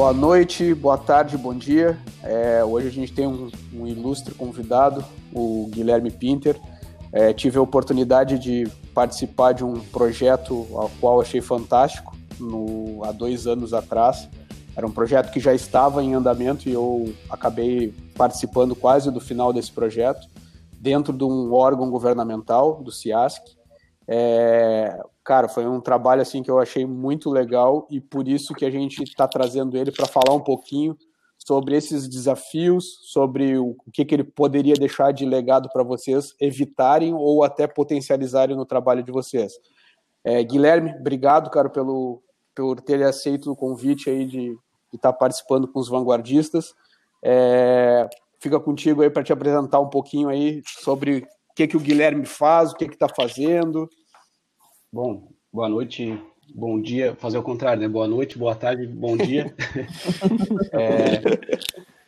Boa noite, boa tarde, bom dia. É, hoje a gente tem um, um, ilustre convidado, o Guilherme Pinter. É, tive a oportunidade de participar de um projeto ao qual achei fantástico no, há dois anos atrás. Era um projeto que já estava em andamento e eu acabei participando quase do final desse projeto, dentro de um órgão governamental, do CIASC. É, cara, foi um trabalho assim que eu achei muito legal e por isso que a gente está trazendo ele para falar um pouquinho sobre esses desafios, sobre o que, que ele poderia deixar de legado para vocês evitarem ou até potencializarem no trabalho de vocês. É, Guilherme, obrigado, cara, pelo por ter aceito o convite aí de estar tá participando com os vanguardistas. É, fica contigo aí para te apresentar um pouquinho aí sobre o que, que o Guilherme faz, o que está fazendo. Bom, boa noite, bom dia, fazer o contrário, né? Boa noite, boa tarde, bom dia. é,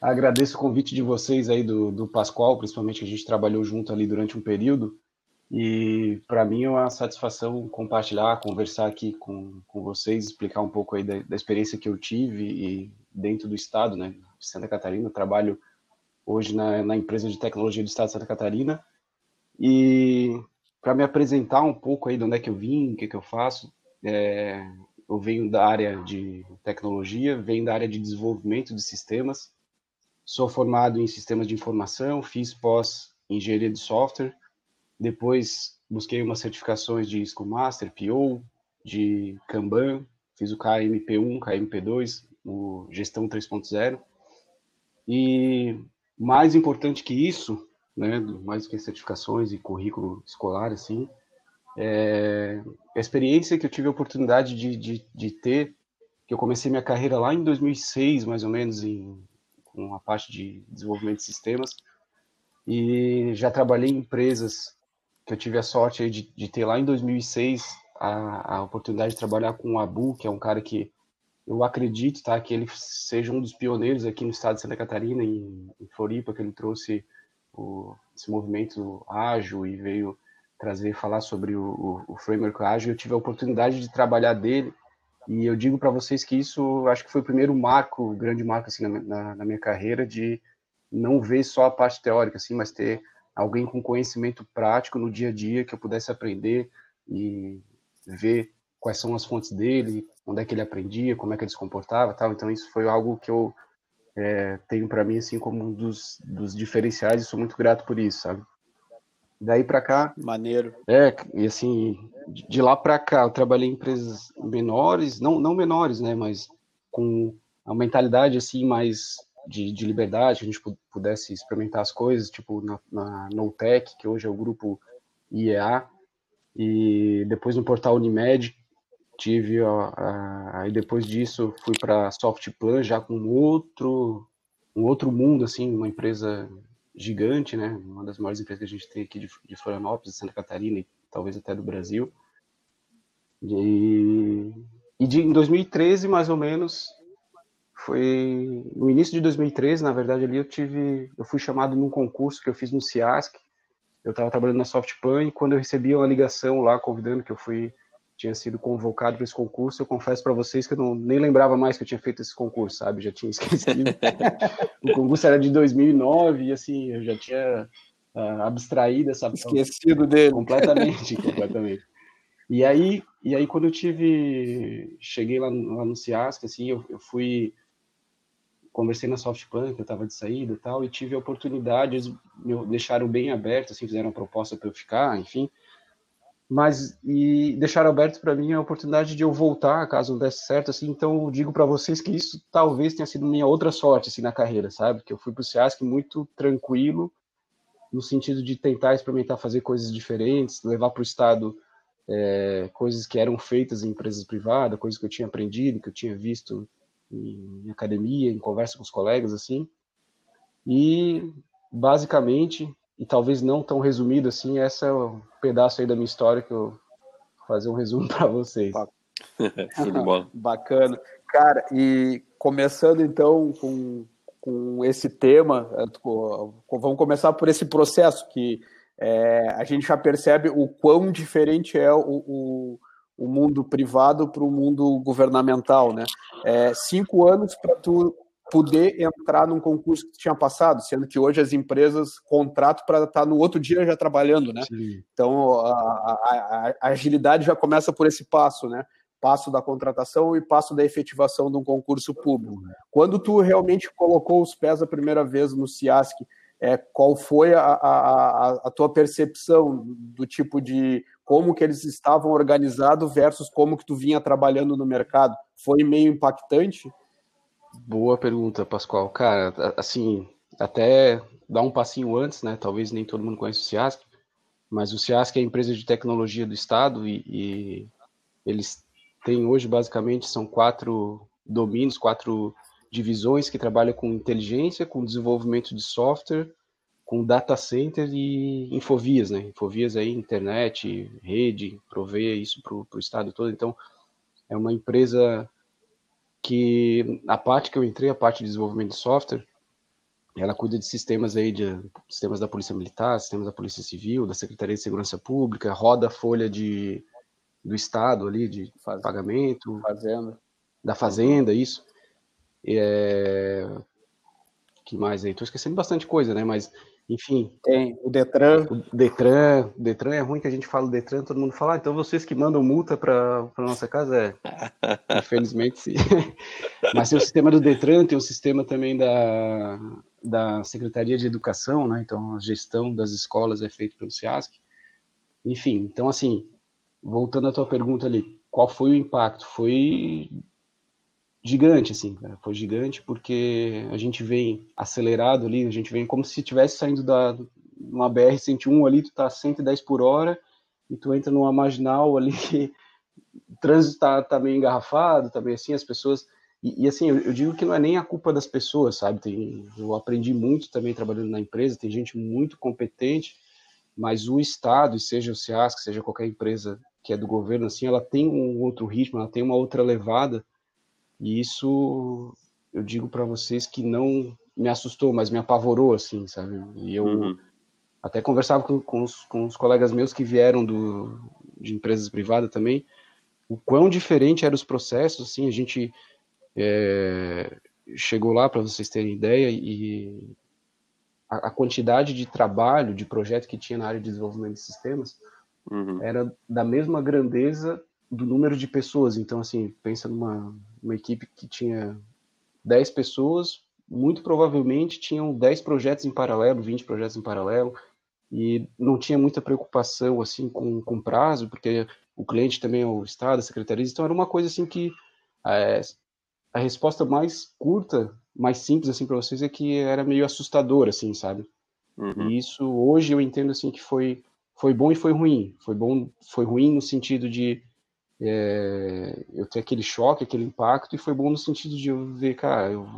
agradeço o convite de vocês aí do, do Pascoal, principalmente que a gente trabalhou junto ali durante um período. E para mim é uma satisfação compartilhar, conversar aqui com, com vocês, explicar um pouco aí da, da experiência que eu tive e dentro do estado, né, de Santa Catarina. Trabalho hoje na, na empresa de tecnologia do estado de Santa Catarina. E para me apresentar um pouco aí de onde é que eu vim, o que, que eu faço. É, eu venho da área de tecnologia, venho da área de desenvolvimento de sistemas. Sou formado em sistemas de informação, fiz pós engenharia de software. Depois busquei umas certificações de Scrum Master, PO, de Kanban, fiz o KMP1, KMP2, o Gestão 3.0. E mais importante que isso, né, mais do que certificações e currículo escolar, assim, é, a experiência que eu tive a oportunidade de, de, de, ter, que eu comecei minha carreira lá em 2006, mais ou menos, em, com a parte de desenvolvimento de sistemas, e já trabalhei em empresas que eu tive a sorte de, de ter lá em 2006 a, a oportunidade de trabalhar com o Abu, que é um cara que eu acredito, tá, que ele seja um dos pioneiros aqui no estado de Santa Catarina, em, em Floripa, que ele trouxe o, esse movimento ágil e veio trazer, falar sobre o, o, o framework ágil. Eu tive a oportunidade de trabalhar dele e eu digo para vocês que isso, acho que foi o primeiro marco, grande marco assim na, na, na, minha carreira de não ver só a parte teórica, assim, mas ter alguém com conhecimento prático no dia a dia que eu pudesse aprender e ver quais são as fontes dele, onde é que ele aprendia, como é que ele se comportava, tal. Então isso foi algo que eu é, tenho para mim assim como um dos, dos diferenciais e sou muito grato por isso, sabe? Daí para cá, maneiro. É, e assim, de lá para cá eu trabalhei em empresas menores, não não menores, né, mas com a mentalidade assim mais de, de liberdade, que a gente pudesse experimentar as coisas, tipo na, na Tech que hoje é o grupo IEA, e depois no portal Unimed, tive aí depois disso fui para Softplan já com outro um outro mundo assim uma empresa gigante né uma das maiores empresas que a gente tem aqui de, de Florianópolis de Santa Catarina e talvez até do Brasil. E, e de, em 2013 mais ou menos foi no início de 2013 na verdade ali eu tive eu fui chamado num concurso que eu fiz no Ciasc eu estava trabalhando na Softpan e quando eu recebi uma ligação lá convidando que eu fui tinha sido convocado para esse concurso, eu confesso para vocês que eu não, nem lembrava mais que eu tinha feito esse concurso, sabe? Já tinha esquecido. o concurso era de 2009 e assim, eu já tinha uh, abstraído essa esquecido dele completamente, completamente. E aí, e aí quando eu tive, cheguei lá, lá no Ciasc, assim, eu, eu fui conversei na Softplan, que eu estava de saída e tal, e tive a oportunidade, eles me deixaram bem aberto, assim, fizeram uma proposta para eu ficar, enfim, mas e deixar aberto para mim a oportunidade de eu voltar caso não desse certo assim. Então eu digo para vocês que isso talvez tenha sido minha outra sorte assim na carreira sabe? Que eu fui para o Ciasc muito tranquilo no sentido de tentar experimentar fazer coisas diferentes levar para o estado é, coisas que eram feitas em empresas privadas coisas que eu tinha aprendido que eu tinha visto em, em academia em conversa com os colegas assim. E basicamente e talvez não tão resumido assim, essa é um pedaço aí da minha história que eu vou fazer um resumo para vocês. Show de bola. Bacana. Cara, e começando então com, com esse tema, é, vamos começar por esse processo que é, a gente já percebe o quão diferente é o, o, o mundo privado para o mundo governamental, né? É, cinco anos para tu poder entrar num concurso que tinha passado, sendo que hoje as empresas contratam para estar tá no outro dia já trabalhando, né? Sim. Então a, a, a, agilidade já começa por esse passo, né? Passo da contratação e passo da efetivação de um concurso público. Quando tu realmente colocou os pés a primeira vez no CIASC, é, qual foi a, a, a, tua percepção do tipo de como que eles estavam organizados versus como que tu vinha trabalhando no mercado? Foi meio impactante? Boa pergunta, Pascoal. Cara, assim, até dar um passinho antes, né? Talvez nem todo mundo conhece o CIASC, mas o CIASC é a empresa de tecnologia do Estado e, e eles têm hoje, basicamente, são quatro domínios, quatro divisões que trabalham com inteligência, com desenvolvimento de software, com data center e infovias, né? Infovias aí, internet, rede, prover isso para o estado todo. Então, é uma empresa que a parte que eu entrei, a parte de desenvolvimento de software, ela cuida de sistemas aí de sistemas da Polícia Militar, sistemas da Polícia Civil, da Secretaria de Segurança Pública, roda a folha de do estado ali de Faz... pagamento, fazenda, da fazenda, isso. É... que mais aí? Tô esquecendo bastante coisa, né? Mas, enfim. Tem o Detran. O Detran. O Detran é ruim que a gente fala o Detran, todo mundo fala, ah, então vocês que mandam multa para nossa casa, é. Infelizmente, sim. Mas tem o sistema do Detran, tem o sistema também da, da Secretaria de Educação, né? Então, a gestão das escolas é feita pelo SEASC. Enfim, então, assim, voltando à tua pergunta ali, qual foi o impacto? Foi gigante, assim, cara. Foi gigante porque a gente vem acelerado ali, a gente vem como se estivesse saindo da uma BR-101 ali, tu tá 110 por hora e tu entra numa marginal ali, o trânsito tá, tá meio engarrafado, tá assim, as pessoas... E, e assim, eu, eu, digo que não é nem a culpa das pessoas, sabe? Tem, eu aprendi muito também trabalhando na empresa, tem gente muito competente, mas o Estado, seja o SEASC, seja qualquer empresa que é do governo, assim, ela tem um outro ritmo, ela tem uma outra levada, e isso eu digo para vocês que não me assustou, mas me apavorou, assim, sabe? E eu uhum. até conversava com, com, os, com os colegas meus que vieram do, de empresas privadas também, o quão diferente eram os processos, assim, a gente é, chegou lá, para vocês terem ideia, e a, a, quantidade de trabalho, de projeto que tinha na área de desenvolvimento de sistemas, uhum. era da mesma grandeza do número de pessoas. Então, assim, pensa numa uma equipe que tinha 10 pessoas, muito provavelmente tinham 10 projetos em paralelo, 20 projetos em paralelo, e não tinha muita preocupação, assim, com, com prazo, porque o cliente também é o Estado, a Secretaria, então era uma coisa, assim, que é, a resposta mais curta, mais simples, assim, para vocês é que era meio assustador, assim, sabe? Uhum. E isso, hoje, eu entendo, assim, que foi, foi bom e foi ruim. Foi bom, foi ruim no sentido de é, eu ter aquele choque, aquele impacto, e foi bom no sentido de eu ver, cara, eu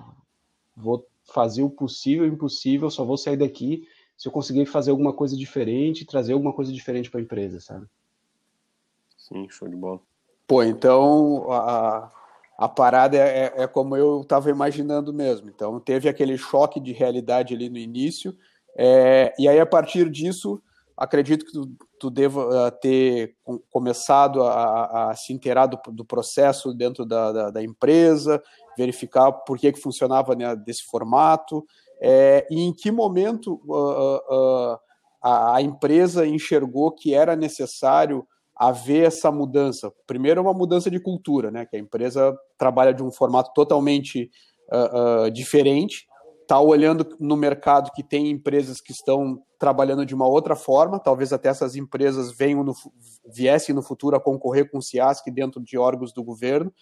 vou fazer o possível e o impossível, só vou sair daqui se eu conseguir fazer alguma coisa diferente, trazer alguma coisa diferente para a empresa, sabe? Sim, show de bola. Pô, então a, a parada é, é, é como eu estava imaginando mesmo. Então teve aquele choque de realidade ali no início, é, e aí a partir disso acredito que tu, tu deva uh, ter começado a, a, se inteirar do, do processo dentro da, da, da, empresa, verificar por que, que funcionava né, desse formato, é, e em que momento uh, uh, a, a, empresa enxergou que era necessário haver essa mudança. Primeiro, uma mudança de cultura, né, que a empresa trabalha de um formato totalmente diferente, está olhando no mercado que tem empresas que estão trabalhando de uma outra forma, talvez até essas empresas venham no, viessem no futuro a concorrer com o CIASC dentro de órgãos do governo,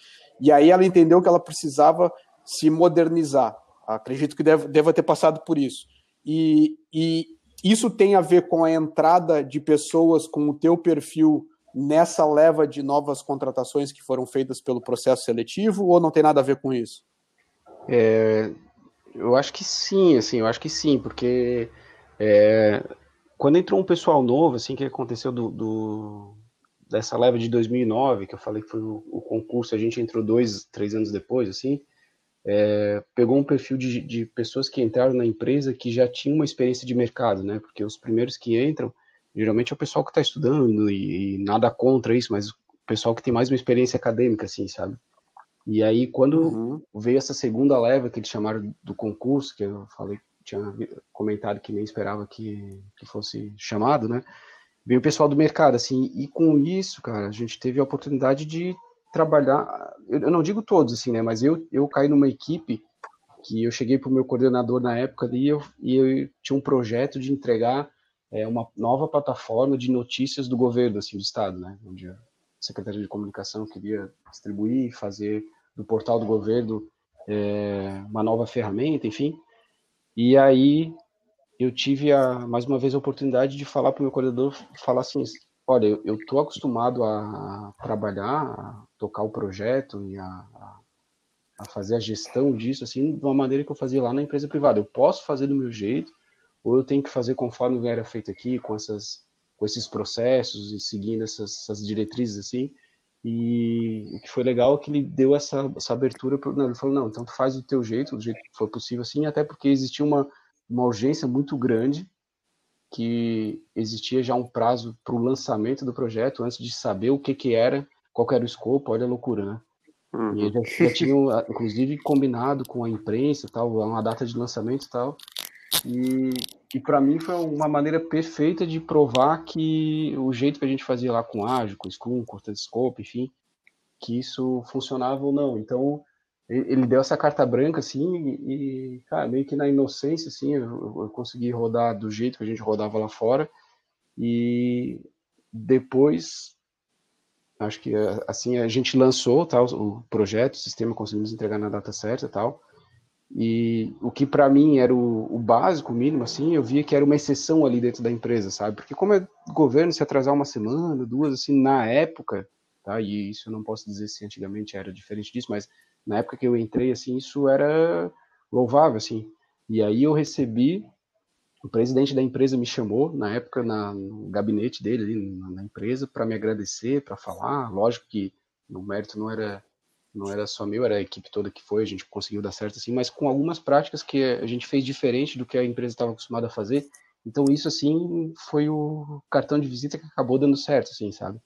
e aí ela entendeu que ela precisava se modernizar. Acredito que deve, deva ter passado por isso. E, e isso tem a ver com a entrada de pessoas com o teu perfil nessa leva de novas contratações que foram feitas pelo processo seletivo, ou não tem nada a ver com isso? É, eu acho que sim, assim, eu acho que sim, porque é, quando entrou um pessoal novo, assim, que aconteceu do, do, dessa leva de 2009, que eu falei que foi o, o, concurso, a gente entrou dois, três anos depois, assim, é, pegou um perfil de, de, pessoas que entraram na empresa que já tinham uma experiência de mercado, né? Porque os primeiros que entram, geralmente é o pessoal que está estudando e, e, nada contra isso, mas o pessoal que tem mais uma experiência acadêmica, assim, sabe? E aí, quando uhum. veio essa segunda leva que eles chamaram do concurso, que eu falei, tinha comentado que nem esperava que, que fosse chamado, né? Veio o pessoal do mercado, assim, e com isso, cara, a gente teve a oportunidade de trabalhar, eu não digo todos, assim, né? Mas eu, eu caí numa equipe que eu cheguei para o meu coordenador na época ali, e eu, e eu tinha um projeto de entregar é, uma nova plataforma de notícias do governo, assim, do estado, né? Onde Secretaria de Comunicação queria distribuir, fazer do portal do governo é, uma nova ferramenta, enfim. E aí eu tive a, mais uma vez a oportunidade de falar para o meu coordenador, falar assim, olha, eu estou acostumado a trabalhar, a tocar o projeto e a, a, fazer a gestão disso, assim, de uma maneira que eu fazia lá na empresa privada. Eu posso fazer do meu jeito, ou eu tenho que fazer conforme era feito aqui, com, essas, com esses processos e seguindo essas, essas diretrizes, assim. E o que foi legal é que ele deu essa, essa abertura, pro, não, ele falou, não, então tu faz do teu jeito, do jeito que for possível, assim, até porque existia uma, uma urgência muito grande, que existia já um prazo para o lançamento do projeto, antes de saber o que que era, qual que era o escopo, olha a loucura, né? Uhum. E eles já, já tinham, inclusive, combinado com a imprensa, tal, uma data de lançamento e tal, e, e para mim foi uma maneira perfeita de provar que o jeito que a gente fazia lá com ágil, com Scrum, com Scope, enfim, que isso funcionava ou não. Então, ele deu essa carta branca, assim, e, cara, meio que na inocência, assim, eu, eu consegui rodar do jeito que a gente rodava lá fora. E depois, acho que assim, a gente lançou tal, o projeto, o sistema, conseguimos entregar na data certa tal. E o que para mim era o, o, básico, o mínimo, assim, eu via que era uma exceção ali dentro da empresa, sabe? Porque como é governo se atrasar uma semana, duas, assim, na época, tá? E isso eu não posso dizer se antigamente era diferente disso, mas na época que eu entrei, assim, isso era louvável, assim. E aí eu recebi, o presidente da empresa me chamou, na época, na, no gabinete dele, ali, na, na empresa, para me agradecer, para falar. Lógico que no mérito não era não era só meu, era a equipe toda que foi, a gente conseguiu dar certo assim, mas com algumas práticas que a gente fez diferente do que a empresa estava acostumada a fazer. Então isso assim foi o cartão de visita que acabou dando certo, assim, sabe?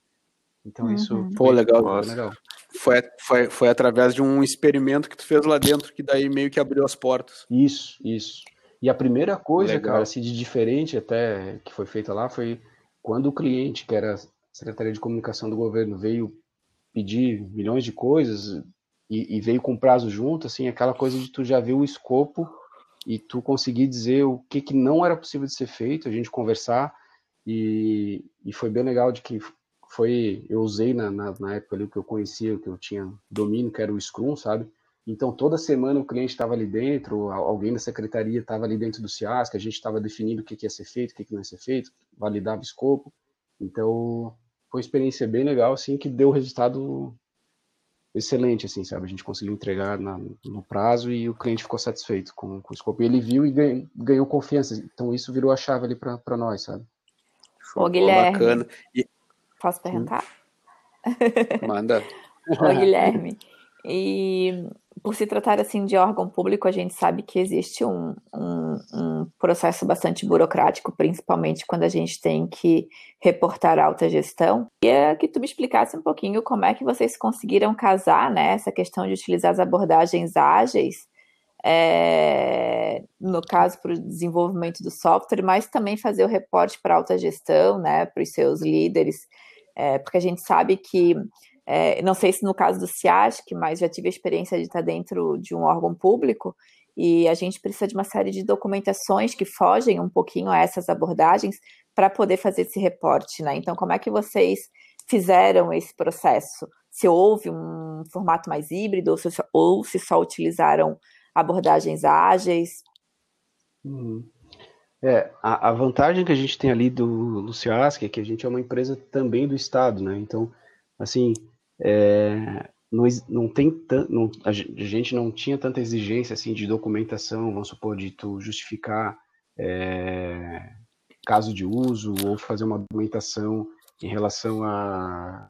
Então isso uhum. Pô, legal. Foi legal. Foi, foi, foi através de um experimento que tu fez lá dentro que daí meio que abriu as portas. Isso, isso. E a primeira coisa, legal. cara, assim, de diferente até que foi feita lá foi quando o cliente, que era a Secretaria de Comunicação do governo, veio pedir milhões de coisas e, e, veio com prazo junto, assim, aquela coisa de tu já ver o escopo e tu conseguir dizer o que, que não era possível de ser feito, a gente conversar e, e foi bem legal de que foi, eu usei na, na, na época ali que eu conhecia, que eu tinha domínio, que era o Scrum, sabe? Então, toda semana o cliente estava ali dentro, alguém da secretaria estava ali dentro do CIAS, que a gente estava definindo o que, que ia ser feito, o que, que não ia ser feito, validava o escopo. Então, foi uma experiência bem legal, assim, que deu resultado excelente, assim, sabe? A gente conseguiu entregar na, no prazo e o cliente ficou satisfeito com, com o escopo. E ele viu e ganhou, ganhou confiança. Então isso virou a chave ali para nós, sabe? Ô, Guilherme. Bacana. E... Posso perguntar? Manda. Ô, Guilherme. E por se tratar assim de órgão público, a gente sabe que existe um, um, um, processo bastante burocrático, principalmente quando a gente tem que reportar alta gestão. E é que tu me explicasse um pouquinho como é que vocês conseguiram casar né, essa questão de utilizar as abordagens ágeis, é, no caso para o desenvolvimento do software, mas também fazer o reporte para alta gestão, né, para os seus líderes, é, porque a gente sabe que é, não sei se no caso do CIASC, mas já tive a experiência de estar dentro de um órgão público e a gente precisa de uma série de documentações que fogem um pouquinho a essas abordagens para poder fazer esse reporte, né? Então, como é que vocês fizeram esse processo? Se houve um formato mais híbrido ou se, ou se só utilizaram abordagens ágeis? Uhum. É, a, a, vantagem que a gente tem ali do, do CIASC é que a gente é uma empresa também do Estado, né? Então, assim, é, não, não tem não, a gente não tinha tanta exigência assim de documentação, vamos supor, de tu justificar é, caso de uso ou fazer uma documentação em relação a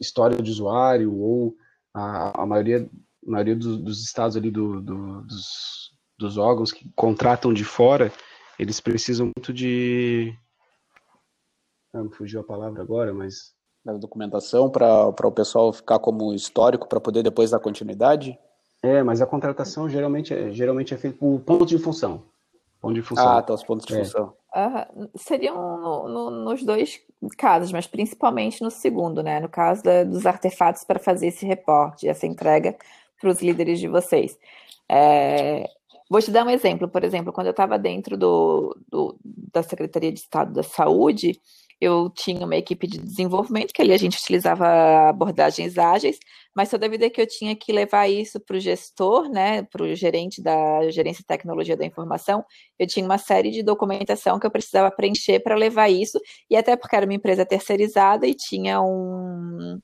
história de usuário ou a, a maioria, a maioria dos, dos estados ali do, do, dos, dos órgãos que contratam de fora, eles precisam muito de Não, me fugiu a palavra agora, mas. Da documentação para o pessoal ficar como histórico para poder depois dar continuidade? É, mas a contratação geralmente é, geralmente é feita por ponto de função. Ponto de função. Ah, tá, os pontos de é. função. Uh, seriam no, no, nos dois casos, mas principalmente no segundo, né? No caso da, dos artefatos para fazer esse reporte, essa entrega para os líderes de vocês. É, vou te dar um exemplo, por exemplo, quando eu estava dentro do, do, da Secretaria de Estado da Saúde, eu tinha uma equipe de desenvolvimento, que ali a gente utilizava abordagens ágeis, mas toda vida que eu tinha que levar isso para o gestor, né, para o gerente da gerência de tecnologia da informação, eu tinha uma série de documentação que eu precisava preencher para levar isso, e até porque era uma empresa terceirizada e tinha um,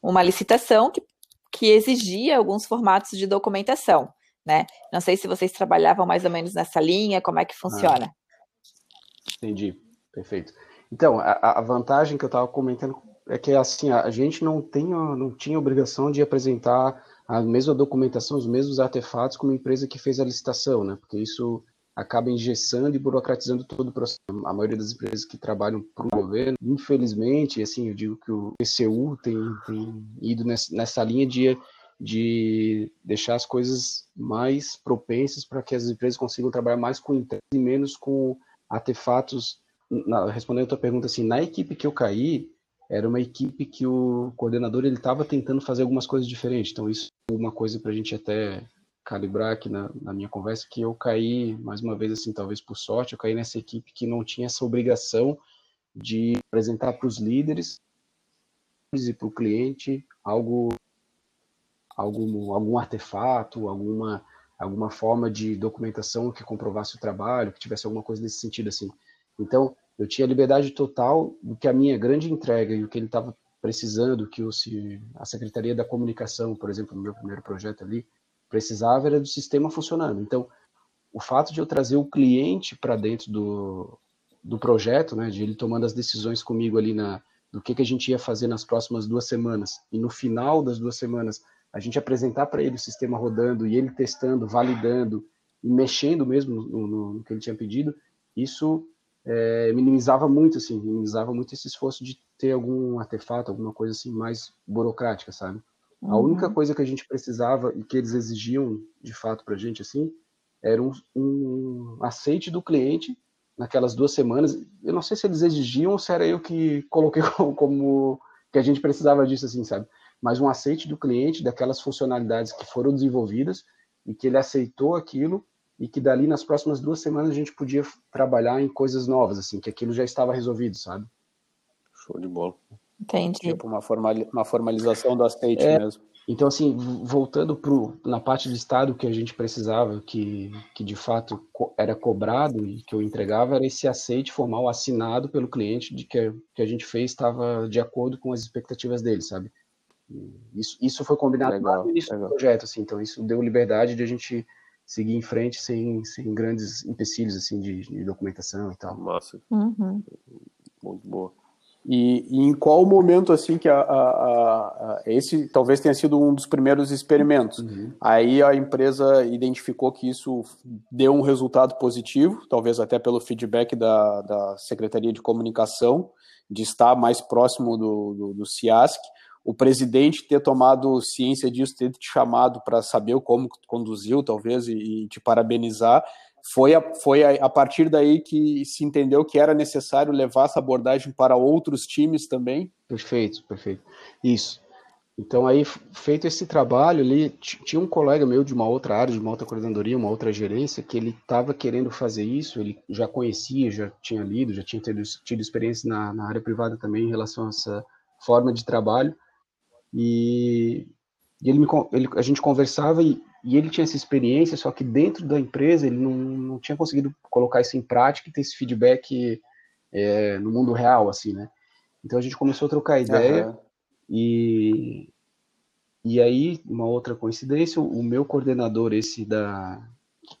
uma licitação que, que exigia alguns formatos de documentação, né? Não sei se vocês trabalhavam mais ou menos nessa linha, como é que funciona. Ah, entendi, perfeito. Então, a, a vantagem que eu estava comentando é que assim a gente não tem não tinha obrigação de apresentar a mesma documentação, os mesmos artefatos como a empresa que fez a licitação, né? Porque isso acaba engessando e burocratizando todo o processo. A maioria das empresas que trabalham para o governo, infelizmente, assim, eu digo que o PCU tem, tem ido nessa, linha de, de deixar as coisas mais propensas para que as empresas consigam trabalhar mais com e menos com artefatos na, respondendo a tua pergunta, assim, na equipe que eu caí, era uma equipe que o coordenador ele estava tentando fazer algumas coisas diferentes. Então, isso é uma coisa para a gente até calibrar aqui na, na, minha conversa, que eu caí, mais uma vez, assim, talvez por sorte, eu caí nessa equipe que não tinha essa obrigação de apresentar para os líderes e para o cliente algo, algum, algum artefato, alguma, alguma forma de documentação que comprovasse o trabalho, que tivesse alguma coisa nesse sentido, assim. Então, eu tinha liberdade total do que a minha grande entrega e o que ele estava precisando, que o, se, a Secretaria da Comunicação, por exemplo, no meu primeiro projeto ali, precisava era do sistema funcionando. Então, o fato de eu trazer o cliente para dentro do, do projeto, né, de ele tomando as decisões comigo ali na, do que, que a gente ia fazer nas próximas duas semanas, e no final das duas semanas, a gente apresentar para ele o sistema rodando e ele testando, validando e mexendo mesmo no, no, no que ele tinha pedido, isso é, minimizava muito, assim, minimizava muito esse esforço de ter algum artefato, alguma coisa assim mais burocrática, sabe? Uhum. A única coisa que a gente precisava e que eles exigiam de fato para a gente, assim, era um, um aceite do cliente naquelas duas semanas. Eu não sei se eles exigiam ou se era eu que coloquei como, como que a gente precisava disso, assim, sabe? Mas um aceite do cliente daquelas funcionalidades que foram desenvolvidas e que ele aceitou aquilo e que dali nas próximas duas semanas a gente podia trabalhar em coisas novas, assim, que aquilo já estava resolvido, sabe? Show de bola. Entendi. Tipo uma, formal, uma formalização do aceite é, mesmo. Então, assim, voltando pro, na parte de Estado que a gente precisava, que, que de fato era cobrado e que eu entregava, era esse aceite formal assinado pelo cliente de que, que a gente fez estava de acordo com as expectativas dele, sabe? Isso, isso foi combinado legal, no início legal. do projeto, assim, então isso deu liberdade de a gente seguir em frente sem, sem grandes empecilhos assim de, de documentação e tal. Massa. Uhum. Muito boa. E, e, em qual momento assim que a, a, a, esse talvez tenha sido um dos primeiros experimentos? Uhum. Aí a empresa identificou que isso deu um resultado positivo, talvez até pelo feedback da, da Secretaria de Comunicação, de estar mais próximo do, do, do CIASC o presidente ter tomado ciência disso, ter te chamado para saber como conduziu, talvez, e, e te parabenizar, foi, a, foi a, a, partir daí que se entendeu que era necessário levar essa abordagem para outros times também? Perfeito, perfeito. Isso. Então, aí, feito esse trabalho ali, tinha um colega meu de uma outra área, de uma outra coordenadoria, uma outra gerência, que ele estava querendo fazer isso, ele já conhecia, já tinha lido, já tinha tido, tido experiência na, na área privada também em relação a essa forma de trabalho, e, e ele, me, ele a gente conversava e, e, ele tinha essa experiência, só que dentro da empresa ele não, não tinha conseguido colocar isso em prática e ter esse feedback é, no mundo real, assim, né? Então a gente começou a trocar ideia uhum. e, e aí, uma outra coincidência, o meu coordenador, esse da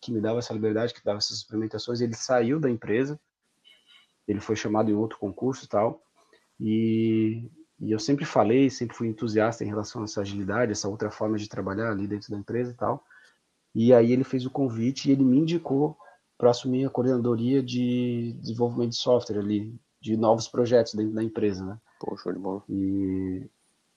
que me dava essa liberdade, que dava essas experimentações, ele saiu da empresa, ele foi chamado em outro concurso e tal, e e eu sempre falei, sempre fui entusiasta em relação a essa agilidade, essa outra forma de trabalhar ali dentro da empresa e tal. E aí ele fez o convite e ele me indicou para assumir a coordenadoria de desenvolvimento de software ali, de novos projetos dentro da empresa, né? Pô, show de bola. E,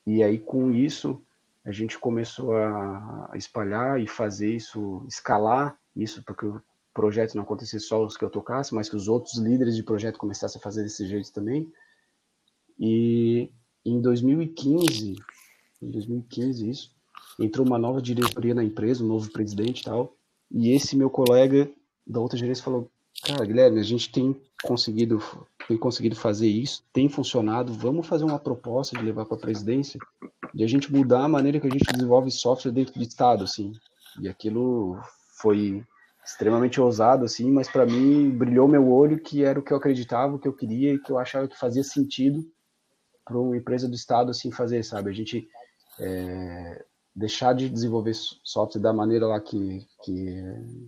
e aí, com isso, a gente começou a, a espalhar e fazer isso, escalar isso, porque o projeto não acontecesse só os que eu tocasse, mas que os outros líderes de projeto começassem a fazer desse jeito também. E em 2015, em 2015 isso, entrou uma nova diretoria na empresa, um novo presidente e tal, e esse meu colega da outra gerência falou, cara, Guilherme, a gente tem conseguido, tem conseguido fazer isso, tem funcionado, vamos fazer uma proposta de levar para a presidência, de a gente mudar a maneira que a gente desenvolve software dentro do Estado, assim, e aquilo foi extremamente ousado, assim, mas para mim brilhou meu olho que era o que eu acreditava, o que eu queria e que eu achava que fazia sentido para uma empresa do Estado, assim, fazer, sabe? A gente é, deixar de desenvolver software da maneira lá que, que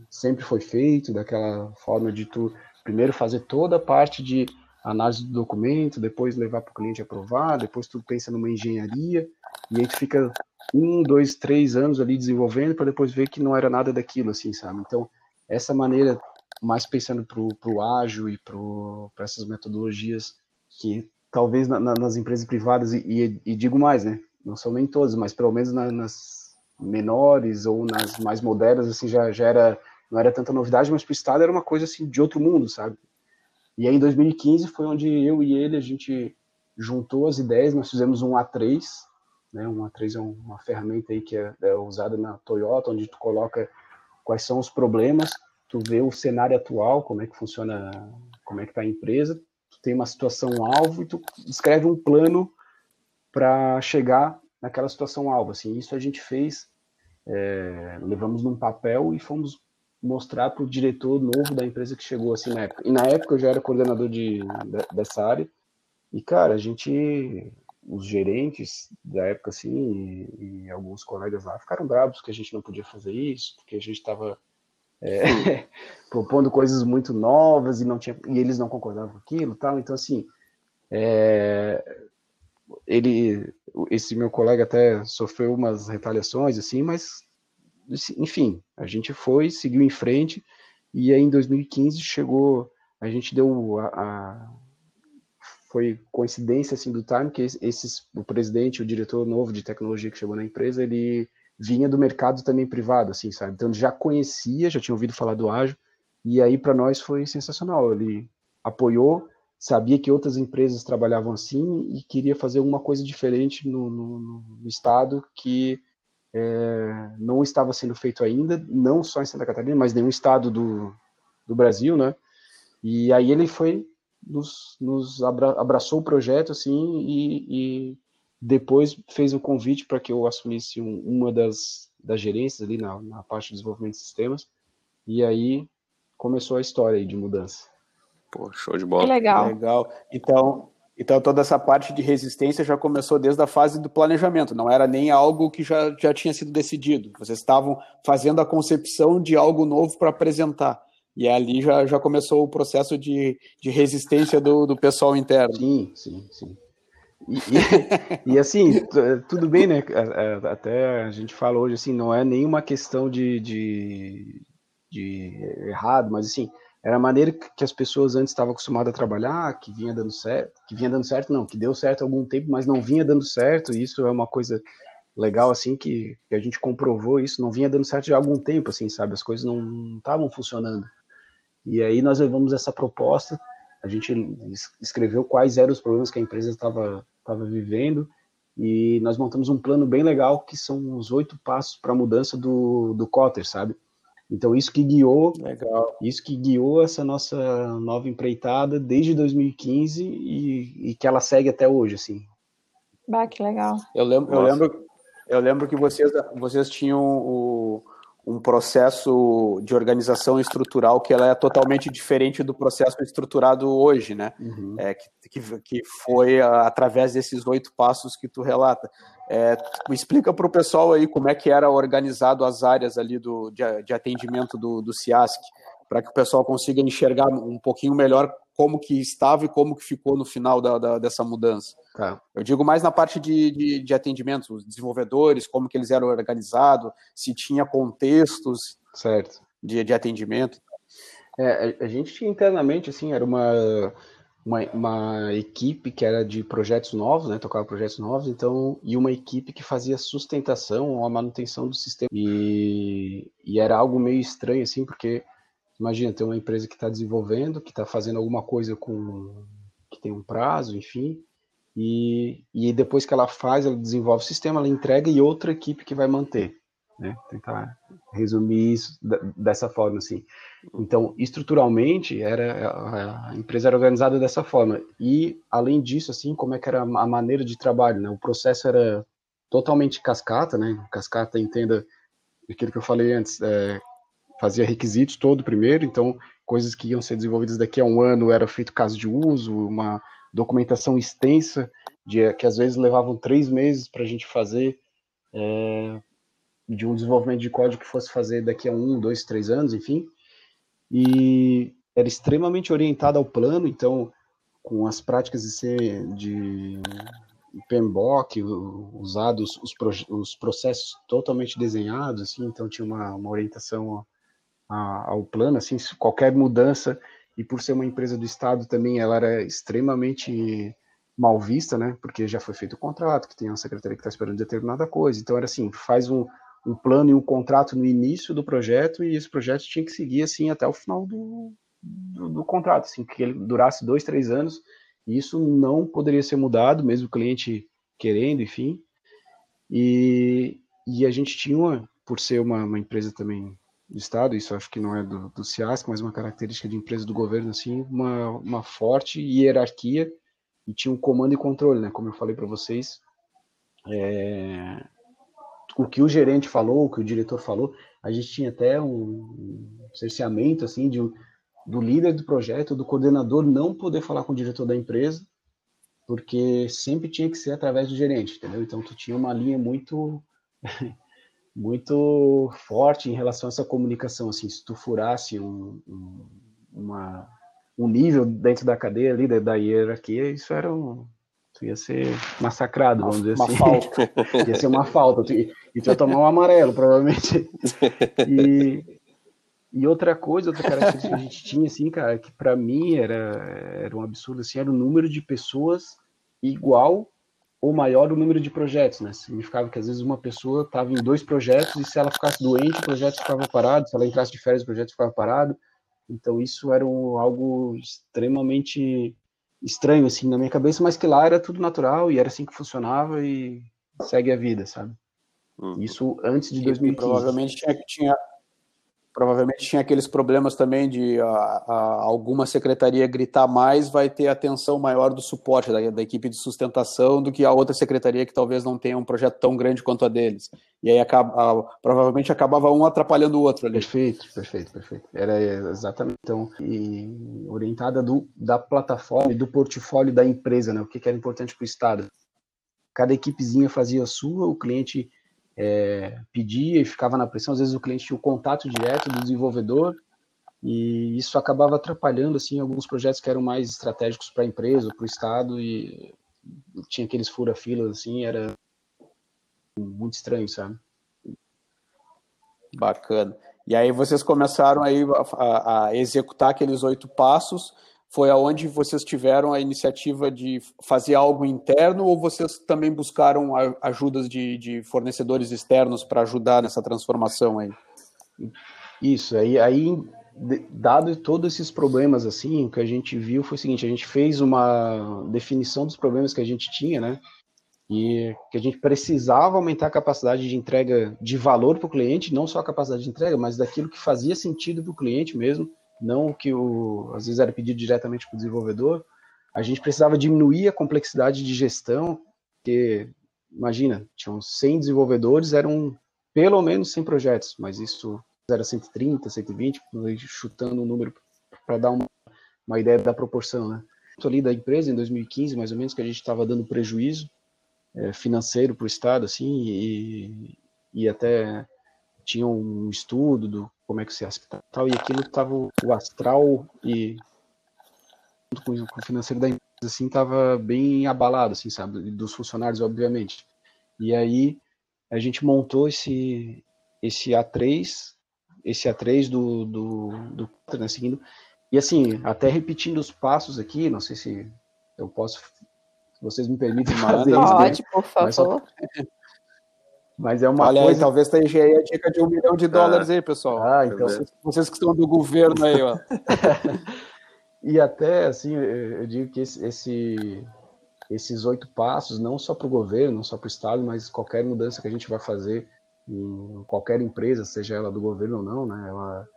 sempre foi feito, daquela forma de tu primeiro fazer toda a parte de análise do documento, depois levar para o cliente aprovar, depois tu pensa numa engenharia, e aí tu fica um, dois, três anos ali desenvolvendo para depois ver que não era nada daquilo, assim, sabe? Então, essa maneira, mais pensando para o ágil e para essas metodologias que talvez na, na, nas empresas privadas, e, e, e digo mais, né? não são nem todas, mas pelo menos na, nas menores ou nas mais modernas, assim, já, já era, não era tanta novidade, mas para o Estado era uma coisa, assim, de outro mundo, sabe? E aí, em 2015, foi onde eu e ele, a gente juntou as ideias, nós fizemos um A3, né, um A3 é uma ferramenta aí que é, é usada na Toyota, onde tu coloca quais são os problemas, tu vê o cenário atual, como é que funciona, como é que está a empresa, tem uma situação alvo e tu escreve um plano para chegar naquela situação alvo. Assim, isso a gente fez, é, levamos num papel e fomos mostrar para o diretor novo da empresa que chegou assim na época. E na época eu já era coordenador de, de, dessa área. E cara, a gente, os gerentes da época assim e, e, alguns colegas lá ficaram bravos que a gente não podia fazer isso, porque a gente estava é, propondo coisas muito novas e não tinha e eles não concordavam com aquilo, tal. Então assim, é, ele, esse meu colega até sofreu umas retaliações, assim, mas, enfim, a gente foi, seguiu em frente, e aí em 2015 chegou, a gente deu a, a foi coincidência, assim, do time, que esses, o presidente, o diretor novo de tecnologia que chegou na empresa, ele vinha do mercado também privado, assim, sabe? Então já conhecia, já tinha ouvido falar do ágil, e aí para nós foi sensacional, ele apoiou, sabia que outras empresas trabalhavam assim e queria fazer uma coisa diferente no, no, no estado que é, não estava sendo feito ainda, não só em Santa Catarina, mas nenhum estado do, do Brasil, né? E aí ele foi, nos, nos abra, abraçou o projeto, assim, e, e depois fez o convite para que eu assumisse um, uma das, das gerências ali na, na parte de desenvolvimento de sistemas, e aí começou a história de mudança. Pô, show de bola. Que legal. Legal. Então, então toda essa parte de resistência já começou desde a fase do planejamento, não era nem algo que já, já tinha sido decidido. Vocês estavam fazendo a concepção de algo novo para apresentar. E ali já, já começou o processo de, de resistência do, do pessoal interno. Sim, sim, sim. E, e, e, assim, tudo bem, né? Até a gente fala hoje assim, não é nenhuma questão de, de, de errado, mas assim, era a maneira que as pessoas antes estavam acostumadas a trabalhar, que vinha dando certo, que vinha dando certo, não, que deu certo há algum tempo, mas não vinha dando certo, e isso é uma coisa legal, assim, que, que a gente comprovou isso, não vinha dando certo já há algum tempo, assim, sabe, as coisas não estavam funcionando. E aí nós levamos essa proposta, a gente escreveu quais eram os problemas que a empresa estava estava vivendo, e nós montamos um plano bem legal, que são os oito passos para a mudança do, do Cotter, sabe? Então isso que guiou, Legal. isso que guiou essa nossa nova empreitada desde 2015 e, e que ela segue até hoje, assim. Bah, que legal. Eu lembro, eu lembro, eu lembro que vocês, vocês tinham o, um processo de organização estrutural que ela é totalmente diferente do processo estruturado hoje, né? Uhum. É, que, que foi através desses oito passos que tu relata. É, explica para o pessoal aí como é que era organizado as áreas ali do, de, de atendimento do, do CIASC, para que o pessoal consiga enxergar um pouquinho melhor como que estava e como que ficou no final da, da dessa mudança. Tá. Eu digo mais na parte de, de, de, atendimento, os desenvolvedores, como que eles eram organizados, se tinha contextos certo. De, de atendimento. É, a, gente tinha internamente, assim, era uma uma, uma, equipe que era de projetos novos, né, tocava projetos novos, então, e uma equipe que fazia sustentação ou a manutenção do sistema. E, e era algo meio estranho, assim, porque imagina, tem uma empresa que está desenvolvendo, que está fazendo alguma coisa com que tem um prazo, enfim, e, e depois que ela faz, ela desenvolve o sistema, ela entrega e outra equipe que vai manter. Né? Tentar resumir isso dessa forma, assim. Então, estruturalmente, era a empresa era organizada dessa forma. E, além disso, assim, como é que era a maneira de trabalho, né? O processo era totalmente cascata, né? Cascata, entenda aquilo que eu falei antes, é, fazia requisitos todo primeiro, então coisas que iam ser desenvolvidas daqui a um ano era feito caso de uso, uma documentação extensa, de, que às vezes levavam três meses para a gente fazer, é, de um desenvolvimento de código que fosse fazer daqui a um, dois, três anos, enfim. E era extremamente orientado ao plano, então, com as práticas de ser de PMBOK, usados os, os processos totalmente desenhados, assim, então tinha uma, uma orientação ao plano, assim, qualquer mudança, e por ser uma empresa do Estado também, ela era extremamente mal vista, né, porque já foi feito o contrato, que tem uma secretaria que está esperando determinada coisa, então era assim, faz um, um plano e um contrato no início do projeto e esse projeto tinha que seguir assim até o final do, do, do, contrato, assim, que ele durasse dois, três anos. E isso não poderia ser mudado, mesmo o cliente querendo, enfim. E, e a gente tinha, uma, por ser uma, uma empresa também do Estado, isso acho que não é do, do CIASC, mas uma característica de empresa do governo, assim, uma, uma forte hierarquia e tinha um comando e controle, né? Como eu falei para vocês, é, o que o gerente falou, o que o diretor falou, a gente tinha até um cerceamento assim de do líder do projeto, do coordenador não poder falar com o diretor da empresa, porque sempre tinha que ser através do gerente, entendeu? Então tu tinha uma linha muito muito forte em relação a essa comunicação, assim, se tu furasse um, um, uma, um nível dentro da cadeia ali, da, da hierarquia, isso era um, tu ia ser massacrado, vamos dizer uma assim. Falta. ia ser uma falta. Tu, e tu ia tomar um amarelo, provavelmente. E, e outra coisa, outra característica que a gente tinha, assim, cara, que para mim era, era um absurdo, assim, era o número de pessoas igual ou maior o número de projetos, né? Significava que às vezes uma pessoa estava em dois projetos e se ela ficasse doente, o projeto ficava parado, se ela entrasse de férias, o projeto ficava parado. Então isso era um, algo extremamente estranho assim na minha cabeça, mas que lá era tudo natural e era assim que funcionava e segue a vida, sabe? Uhum. Isso antes de 2015. E provavelmente tinha, tinha, provavelmente tinha aqueles problemas também de a, a, alguma secretaria gritar mais vai ter atenção maior do suporte da, da, equipe de sustentação do que a outra secretaria que talvez não tenha um projeto tão grande quanto a deles. E aí acaba, a, provavelmente acabava um atrapalhando o outro ali. Perfeito, perfeito, perfeito. Era exatamente então e orientada do, da plataforma e do portfólio da empresa, né? O que, que era importante para o Estado. Cada equipezinha fazia a sua, o cliente é, pedia e ficava na pressão. Às vezes o cliente tinha o contato direto do desenvolvedor e isso acabava atrapalhando assim alguns projetos que eram mais estratégicos para a empresa, para o estado e tinha aqueles fura-filas assim, era muito estranho, sabe? Bacana. E aí vocês começaram aí a, a executar aqueles oito passos foi aonde vocês tiveram a iniciativa de fazer algo interno ou vocês também buscaram ajudas de, de fornecedores externos para ajudar nessa transformação aí? Isso, aí, aí dado todos esses problemas assim, o que a gente viu foi o seguinte, a gente fez uma definição dos problemas que a gente tinha, né? E que a gente precisava aumentar a capacidade de entrega de valor para o cliente, não só a capacidade de entrega, mas daquilo que fazia sentido para o cliente mesmo não que o, às vezes era pedido diretamente para o desenvolvedor, a gente precisava diminuir a complexidade de gestão, porque, imagina, tinham 100 desenvolvedores, eram pelo menos 100 projetos, mas isso era 130, 120, chutando um número para dar uma, uma ideia da proporção, né? ali da empresa, em 2015, mais ou menos, que a gente estava dando prejuízo é, financeiro para o Estado, assim, e, e até tinha um estudo do como é que se tal, e aquilo tava o astral e com o financeiro da empresa, assim, tava bem abalado, assim, sabe, dos funcionários, obviamente. E aí a gente montou esse, esse A3, esse A3 do, do, do né, seguindo, e assim, até repetindo os passos aqui, não sei se eu posso, se vocês me permitem fazer isso. Né? Pode, por favor. Mas, só... mas, é uma Olha coisa... aí, talvez tenha aí a dica de um milhão de dólares ah, aí, pessoal. Ah, então... Vocês, vocês que estão do governo aí, ó. e até, assim, eu digo que esse, esse esses oito passos, não só para o governo, não só para o Estado, mas qualquer mudança que a gente vai fazer em qualquer empresa, seja ela do governo ou não, né? Ela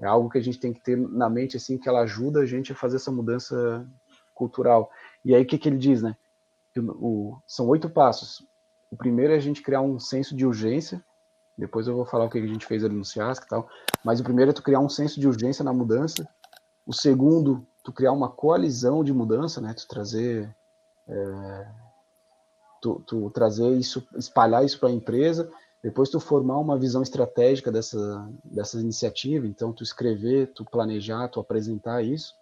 é algo que a gente tem que ter na mente, assim, que ela ajuda a gente a fazer essa mudança cultural. E aí, o que, que ele diz, né? O, são oito passos. O primeiro é a gente criar um senso de urgência, depois eu vou falar o que a gente fez ali no CIASC e tal, mas o primeiro é tu criar um senso de urgência na mudança. O segundo, tu criar uma coalizão de mudança, né? Tu trazer é, tu, tu, trazer isso, espalhar isso para a empresa, depois tu formar uma visão estratégica dessa, dessa iniciativa, então tu escrever, tu planejar, tu apresentar isso,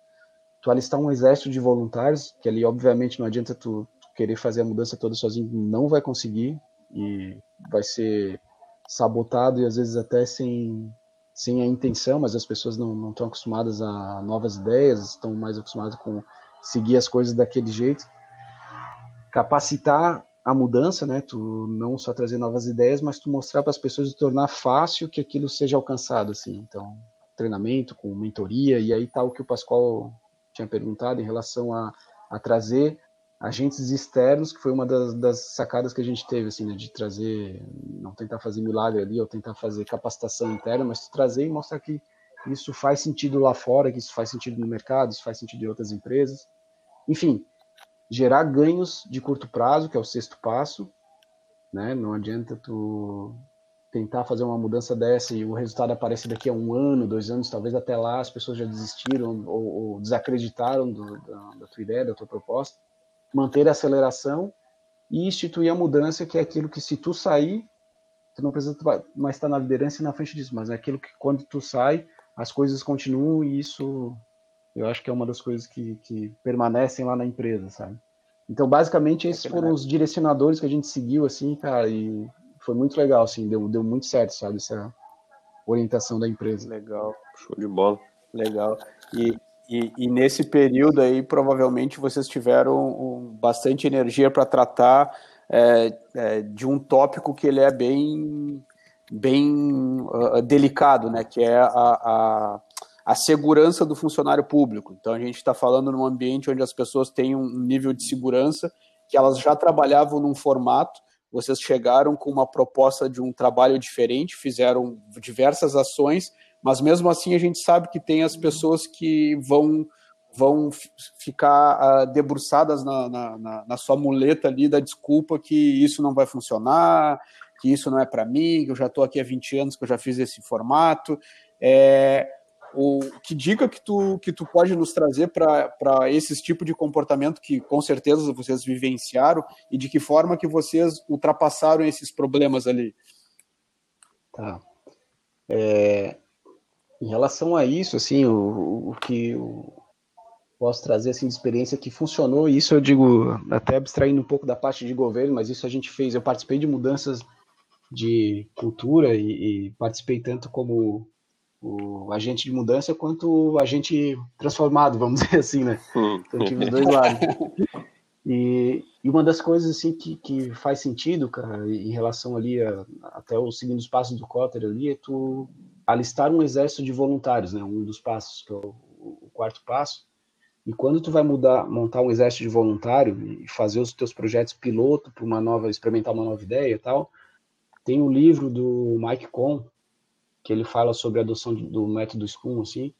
tu alistar um exército de voluntários, que ali obviamente não adianta tu querer fazer a mudança toda sozinho, não vai conseguir e vai ser sabotado e às vezes até sem, sem a intenção, mas as pessoas não, não estão acostumadas a novas ideias, estão mais acostumadas com seguir as coisas daquele jeito capacitar a mudança, né? Tu não só trazer novas ideias, mas tu mostrar para as pessoas e tornar fácil que aquilo seja alcançado, assim. Então, treinamento com mentoria e aí tá o que o Pascoal tinha perguntado em relação a, a trazer agentes externos, que foi uma das, das, sacadas que a gente teve, assim, né, de trazer, não tentar fazer milagre ali, ou tentar fazer capacitação interna, mas trazer e mostrar que isso faz sentido lá fora, que isso faz sentido no mercado, isso faz sentido em outras empresas. Enfim, gerar ganhos de curto prazo, que é o sexto passo, né? Não adianta tu tentar fazer uma mudança dessa e o resultado aparece daqui a um ano, dois anos, talvez até lá as pessoas já desistiram ou, ou desacreditaram do, da, da, tua ideia, da tua proposta. Manter a aceleração e instituir a mudança, que é aquilo que se tu sair, tu não precisa mais estar na liderança e na frente disso, mas é aquilo que quando tu sai, as coisas continuam e isso eu acho que é uma das coisas que, que permanecem lá na empresa, sabe? Então, basicamente, esses é foram os direcionadores que a gente seguiu, assim, cara, e foi muito legal, assim, deu, deu muito certo, sabe, essa orientação da empresa. Legal, show de bola, legal. E, e, e nesse período aí, provavelmente, vocês tiveram um, bastante energia para tratar é, é, de um tópico que ele é bem, bem uh, delicado, né, que é a, a a segurança do funcionário público. Então a gente está falando num ambiente onde as pessoas têm um nível de segurança que elas já trabalhavam num formato. Vocês chegaram com uma proposta de um trabalho diferente, fizeram diversas ações, mas mesmo assim a gente sabe que tem as pessoas que vão vão ficar uh, debruçadas na, na, na, sua muleta ali da desculpa que isso não vai funcionar, que isso não é para mim, que eu já estou aqui há 20 anos, que eu já fiz esse formato. É, o, que dica que tu, que tu pode nos trazer para esse tipo de comportamento que com certeza vocês vivenciaram e de que forma que vocês ultrapassaram esses problemas ali? Tá. É, em relação a isso, assim, o, o que eu posso trazer assim, de experiência que funcionou, e isso eu digo até abstraindo um pouco da parte de governo, mas isso a gente fez, eu participei de mudanças de cultura e, e participei tanto como o agente de mudança quanto o agente transformado, vamos dizer assim, né? Hum. Então tive os dois lados. E, e, uma das coisas assim que, que faz sentido, cara, em relação ali a, até os seguindos passos do Cotter ali, é tu alistar um exército de voluntários, né? Um dos passos, que é o, o quarto passo. E quando tu vai mudar, montar um exército de voluntário e fazer os teus projetos piloto para uma nova, experimentar uma nova ideia e tal, tem um livro do Mike Kohn, que ele fala sobre a adoção do método Scrum, assim,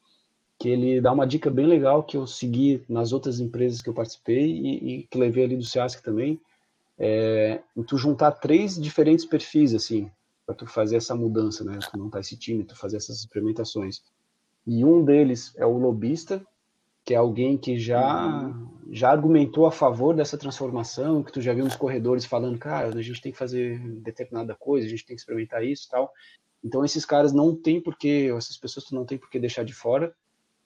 que ele dá uma dica bem legal que eu segui nas outras empresas que eu participei e, e que levei ali do SEASC também, é, tu juntar três diferentes perfis, assim, para tu fazer essa mudança, né, tu montar esse time, tu fazer essas experimentações. E um deles é o lobista, que é alguém que já já argumentou a favor dessa transformação, que tu já viu nos corredores falando, cara, a gente tem que fazer determinada coisa, a gente tem que experimentar isso, tal. Então esses caras não tem porque essas pessoas não tem por que deixar de fora.